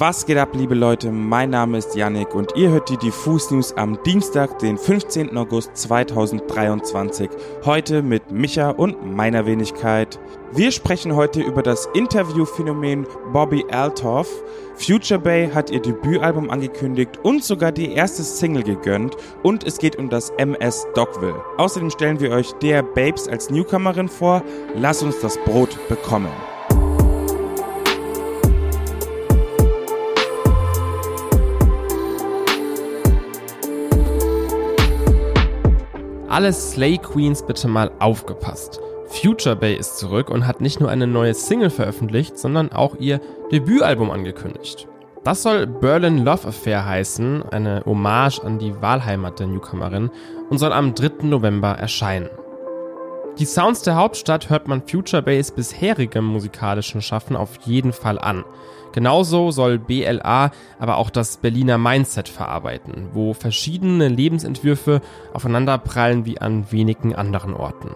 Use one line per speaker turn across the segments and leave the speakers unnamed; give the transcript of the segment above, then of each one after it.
Was geht ab, liebe Leute? Mein Name ist Yannick und ihr hört die Diffus News am Dienstag, den 15. August 2023. Heute mit Micha und meiner Wenigkeit. Wir sprechen heute über das Interviewphänomen Bobby Altoff. Future Bay hat ihr Debütalbum angekündigt und sogar die erste Single gegönnt und es geht um das MS Dogville. Außerdem stellen wir euch der Babes als Newcomerin vor. Lass uns das Brot bekommen.
Alle Slay Queens bitte mal aufgepasst. Future Bay ist zurück und hat nicht nur eine neue Single veröffentlicht, sondern auch ihr Debütalbum angekündigt. Das soll Berlin Love Affair heißen, eine Hommage an die Wahlheimat der Newcomerin und soll am 3. November erscheinen. Die Sounds der Hauptstadt hört man Future Bays bisherigem musikalischen Schaffen auf jeden Fall an. Genauso soll BLA aber auch das Berliner Mindset verarbeiten, wo verschiedene Lebensentwürfe aufeinanderprallen wie an wenigen anderen Orten.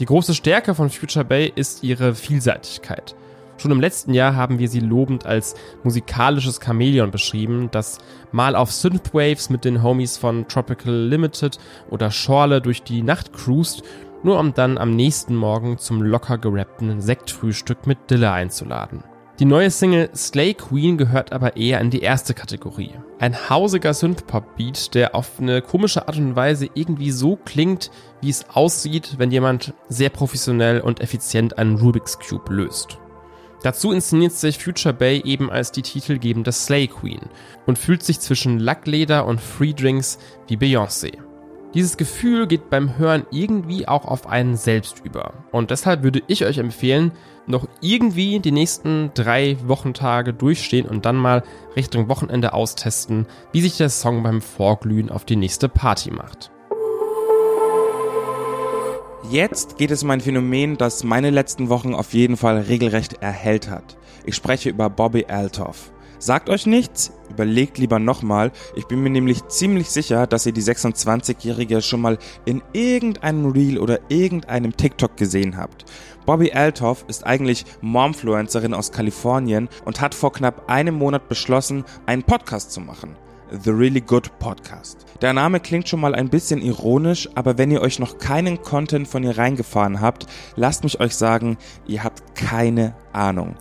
Die große Stärke von Future Bay ist ihre Vielseitigkeit. Schon im letzten Jahr haben wir sie lobend als musikalisches Chamäleon beschrieben, das mal auf Synthwaves mit den Homies von Tropical Limited oder Schorle durch die Nacht cruist, nur um dann am nächsten Morgen zum locker gerappten Sektfrühstück mit Dille einzuladen. Die neue Single Slay Queen gehört aber eher in die erste Kategorie. Ein hausiger Synthpop-Beat, der auf eine komische Art und Weise irgendwie so klingt, wie es aussieht, wenn jemand sehr professionell und effizient einen Rubik's Cube löst. Dazu inszeniert sich Future Bay eben als die titelgebende Slay Queen und fühlt sich zwischen Lackleder und Free Drinks wie Beyoncé. Dieses Gefühl geht beim Hören irgendwie auch auf einen selbst über. Und deshalb würde ich euch empfehlen, noch irgendwie die nächsten drei Wochentage durchstehen und dann mal Richtung Wochenende austesten, wie sich der Song beim Vorglühen auf die nächste Party macht.
Jetzt geht es um ein Phänomen, das meine letzten Wochen auf jeden Fall regelrecht erhellt hat. Ich spreche über Bobby Altoff. Sagt euch nichts, überlegt lieber nochmal. Ich bin mir nämlich ziemlich sicher, dass ihr die 26-Jährige schon mal in irgendeinem Reel oder irgendeinem TikTok gesehen habt. Bobby Altoff ist eigentlich Momfluencerin aus Kalifornien und hat vor knapp einem Monat beschlossen, einen Podcast zu machen. The Really Good Podcast. Der Name klingt schon mal ein bisschen ironisch, aber wenn ihr euch noch keinen Content von ihr reingefahren habt, lasst mich euch sagen, ihr habt keine Ahnung.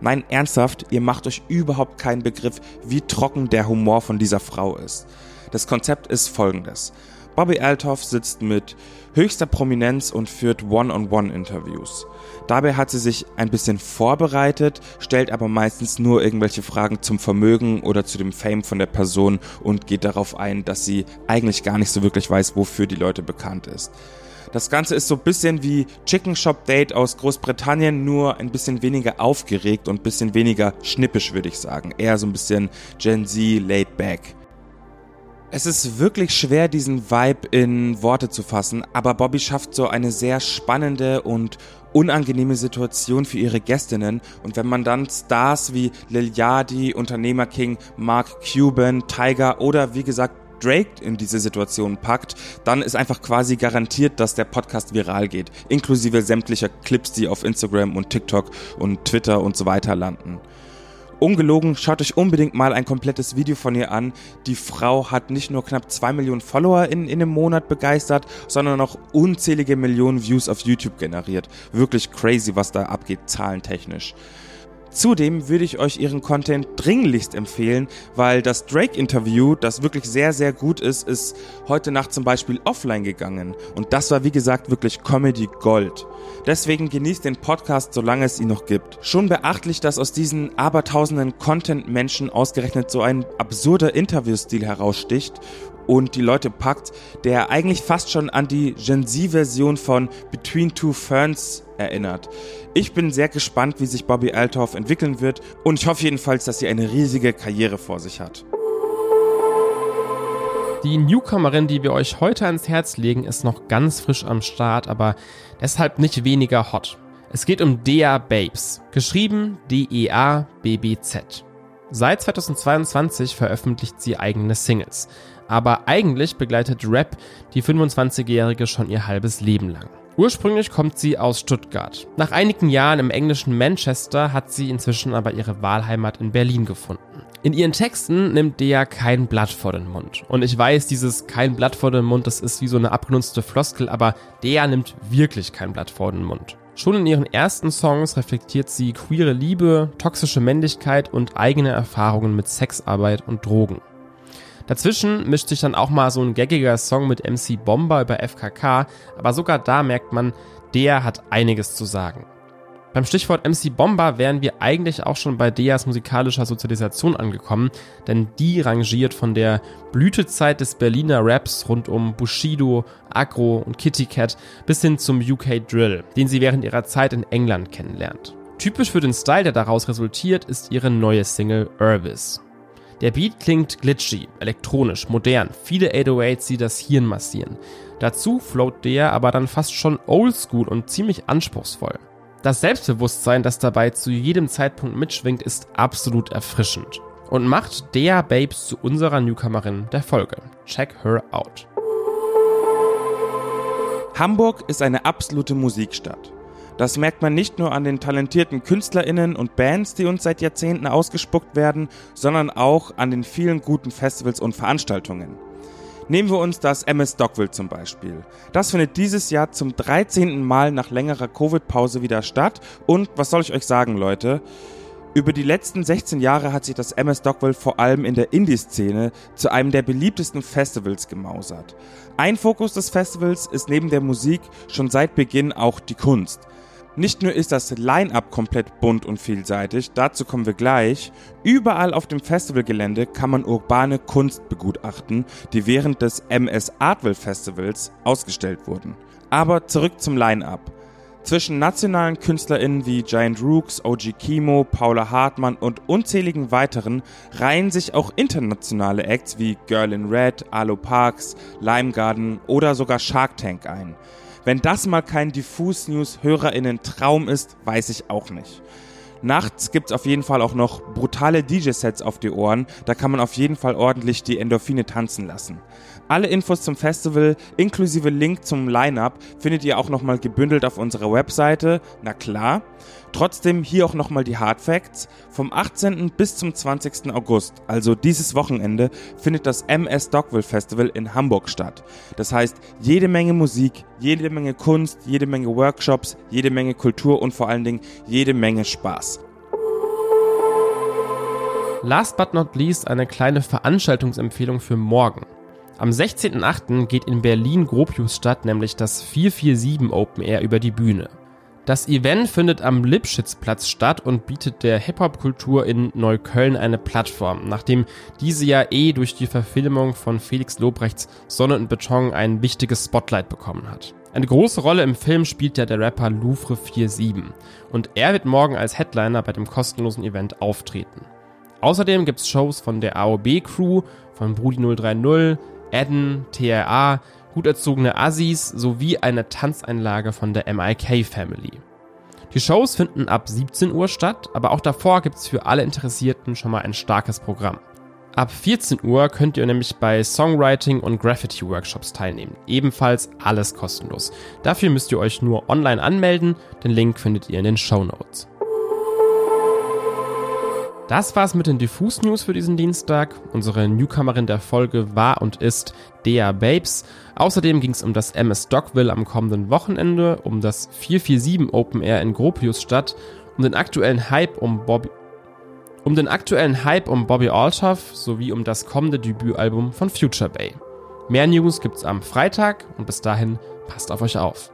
Nein, ernsthaft, ihr macht euch überhaupt keinen Begriff, wie trocken der Humor von dieser Frau ist. Das Konzept ist folgendes. Bobby Altoff sitzt mit höchster Prominenz und führt One-on-One-Interviews. Dabei hat sie sich ein bisschen vorbereitet, stellt aber meistens nur irgendwelche Fragen zum Vermögen oder zu dem Fame von der Person und geht darauf ein, dass sie eigentlich gar nicht so wirklich weiß, wofür die Leute bekannt ist. Das Ganze ist so ein bisschen wie Chicken Shop Date aus Großbritannien, nur ein bisschen weniger aufgeregt und ein bisschen weniger schnippisch, würde ich sagen. Eher so ein bisschen Gen Z laid back. Es ist wirklich schwer, diesen Vibe in Worte zu fassen, aber Bobby schafft so eine sehr spannende und unangenehme Situation für ihre Gästinnen. Und wenn man dann Stars wie Lil Yachty, Unternehmer King, Mark Cuban, Tiger oder wie gesagt Drake in diese Situation packt, dann ist einfach quasi garantiert, dass der Podcast viral geht, inklusive sämtlicher Clips, die auf Instagram und TikTok und Twitter und so weiter landen. Ungelogen, schaut euch unbedingt mal ein komplettes Video von ihr an. Die Frau hat nicht nur knapp zwei Millionen Follower in, in einem Monat begeistert, sondern auch unzählige Millionen Views auf YouTube generiert. Wirklich crazy, was da abgeht, zahlentechnisch. Zudem würde ich euch ihren Content dringlichst empfehlen, weil das Drake-Interview, das wirklich sehr, sehr gut ist, ist heute Nacht zum Beispiel offline gegangen. Und das war, wie gesagt, wirklich Comedy Gold. Deswegen genießt den Podcast, solange es ihn noch gibt. Schon beachtlich, dass aus diesen abertausenden Content-Menschen ausgerechnet so ein absurder Interviewstil heraussticht und die Leute packt, der eigentlich fast schon an die Gen Z-Version von Between Two Ferns erinnert. Ich bin sehr gespannt, wie sich Bobby Altorf entwickeln wird und ich hoffe jedenfalls, dass sie eine riesige Karriere vor sich hat.
Die Newcomerin, die wir euch heute ans Herz legen, ist noch ganz frisch am Start, aber deshalb nicht weniger hot. Es geht um Dea Babes, geschrieben D-E-A-B-B-Z. Seit 2022 veröffentlicht sie eigene Singles, aber eigentlich begleitet Rap die 25-Jährige schon ihr halbes Leben lang. Ursprünglich kommt sie aus Stuttgart. Nach einigen Jahren im englischen Manchester hat sie inzwischen aber ihre Wahlheimat in Berlin gefunden. In ihren Texten nimmt Dea kein Blatt vor den Mund. Und ich weiß, dieses kein Blatt vor den Mund, das ist wie so eine abgenutzte Floskel, aber Dea nimmt wirklich kein Blatt vor den Mund. Schon in ihren ersten Songs reflektiert sie queere Liebe, toxische Männlichkeit und eigene Erfahrungen mit Sexarbeit und Drogen. Dazwischen mischt sich dann auch mal so ein gaggiger Song mit MC Bomber über FKK, aber sogar da merkt man, der hat einiges zu sagen. Beim Stichwort MC Bomber wären wir eigentlich auch schon bei Deas musikalischer Sozialisation angekommen, denn die rangiert von der Blütezeit des Berliner Raps rund um Bushido, Agro und Kitty Cat bis hin zum UK Drill, den sie während ihrer Zeit in England kennenlernt. Typisch für den Style, der daraus resultiert, ist ihre neue Single Urbis. Der Beat klingt glitchy, elektronisch, modern, viele 808s, die das Hirn massieren. Dazu float der aber dann fast schon oldschool und ziemlich anspruchsvoll. Das Selbstbewusstsein, das dabei zu jedem Zeitpunkt mitschwingt, ist absolut erfrischend und macht der Babes zu unserer Newcomerin der Folge. Check her out.
Hamburg ist eine absolute Musikstadt. Das merkt man nicht nur an den talentierten KünstlerInnen und Bands, die uns seit Jahrzehnten ausgespuckt werden, sondern auch an den vielen guten Festivals und Veranstaltungen. Nehmen wir uns das MS Dogville zum Beispiel. Das findet dieses Jahr zum 13. Mal nach längerer Covid-Pause wieder statt. Und was soll ich euch sagen, Leute? Über die letzten 16 Jahre hat sich das MS Dogville vor allem in der Indie-Szene zu einem der beliebtesten Festivals gemausert. Ein Fokus des Festivals ist neben der Musik schon seit Beginn auch die Kunst. Nicht nur ist das Line-up komplett bunt und vielseitig, dazu kommen wir gleich. Überall auf dem Festivalgelände kann man urbane Kunst begutachten, die während des MS Artville Festivals ausgestellt wurden. Aber zurück zum Line-up. Zwischen nationalen KünstlerInnen wie Giant Rooks, OG Kimo, Paula Hartmann und unzähligen weiteren reihen sich auch internationale Acts wie Girl in Red, Alo Parks, Lime Garden oder sogar Shark Tank ein. Wenn das mal kein Diffus News HörerInnen Traum ist, weiß ich auch nicht. Nachts gibt's auf jeden Fall auch noch brutale DJ-Sets auf die Ohren. Da kann man auf jeden Fall ordentlich die Endorphine tanzen lassen. Alle Infos zum Festival inklusive Link zum Line-Up findet ihr auch nochmal gebündelt auf unserer Webseite. Na klar. Trotzdem hier auch nochmal die Hard Facts. Vom 18. bis zum 20. August, also dieses Wochenende, findet das MS Dogville Festival in Hamburg statt. Das heißt, jede Menge Musik, jede Menge Kunst, jede Menge Workshops, jede Menge Kultur und vor allen Dingen jede Menge Spaß.
Last but not least eine kleine Veranstaltungsempfehlung für morgen. Am 16.08. geht in Berlin Gropius statt, nämlich das 447 Open Air über die Bühne. Das Event findet am Lipschitzplatz statt und bietet der Hip-Hop-Kultur in Neukölln eine Plattform, nachdem diese ja eh durch die Verfilmung von Felix Lobrechts Sonne und Beton ein wichtiges Spotlight bekommen hat. Eine große Rolle im Film spielt ja der Rapper Louvre 47 und er wird morgen als Headliner bei dem kostenlosen Event auftreten. Außerdem gibt's Shows von der AOB-Crew, von Brudi 030, Adden, TRA, gut erzogene Assis sowie eine Tanzeinlage von der MIK Family. Die Shows finden ab 17 Uhr statt, aber auch davor gibt's für alle Interessierten schon mal ein starkes Programm. Ab 14 Uhr könnt ihr nämlich bei Songwriting und Graffiti Workshops teilnehmen. Ebenfalls alles kostenlos. Dafür müsst ihr euch nur online anmelden. Den Link findet ihr in den Show Notes. Das war's mit den Diffus News für diesen Dienstag. Unsere Newcomerin der Folge war und ist Dea Babes. Außerdem ging es um das MS Dogville am kommenden Wochenende, um das 447 Open Air in Gropius Stadt, um den aktuellen Hype um Bobby um den aktuellen Hype um Bobby Althoff sowie um das kommende Debütalbum von Future Bay. Mehr News gibt's am Freitag und bis dahin passt auf euch auf.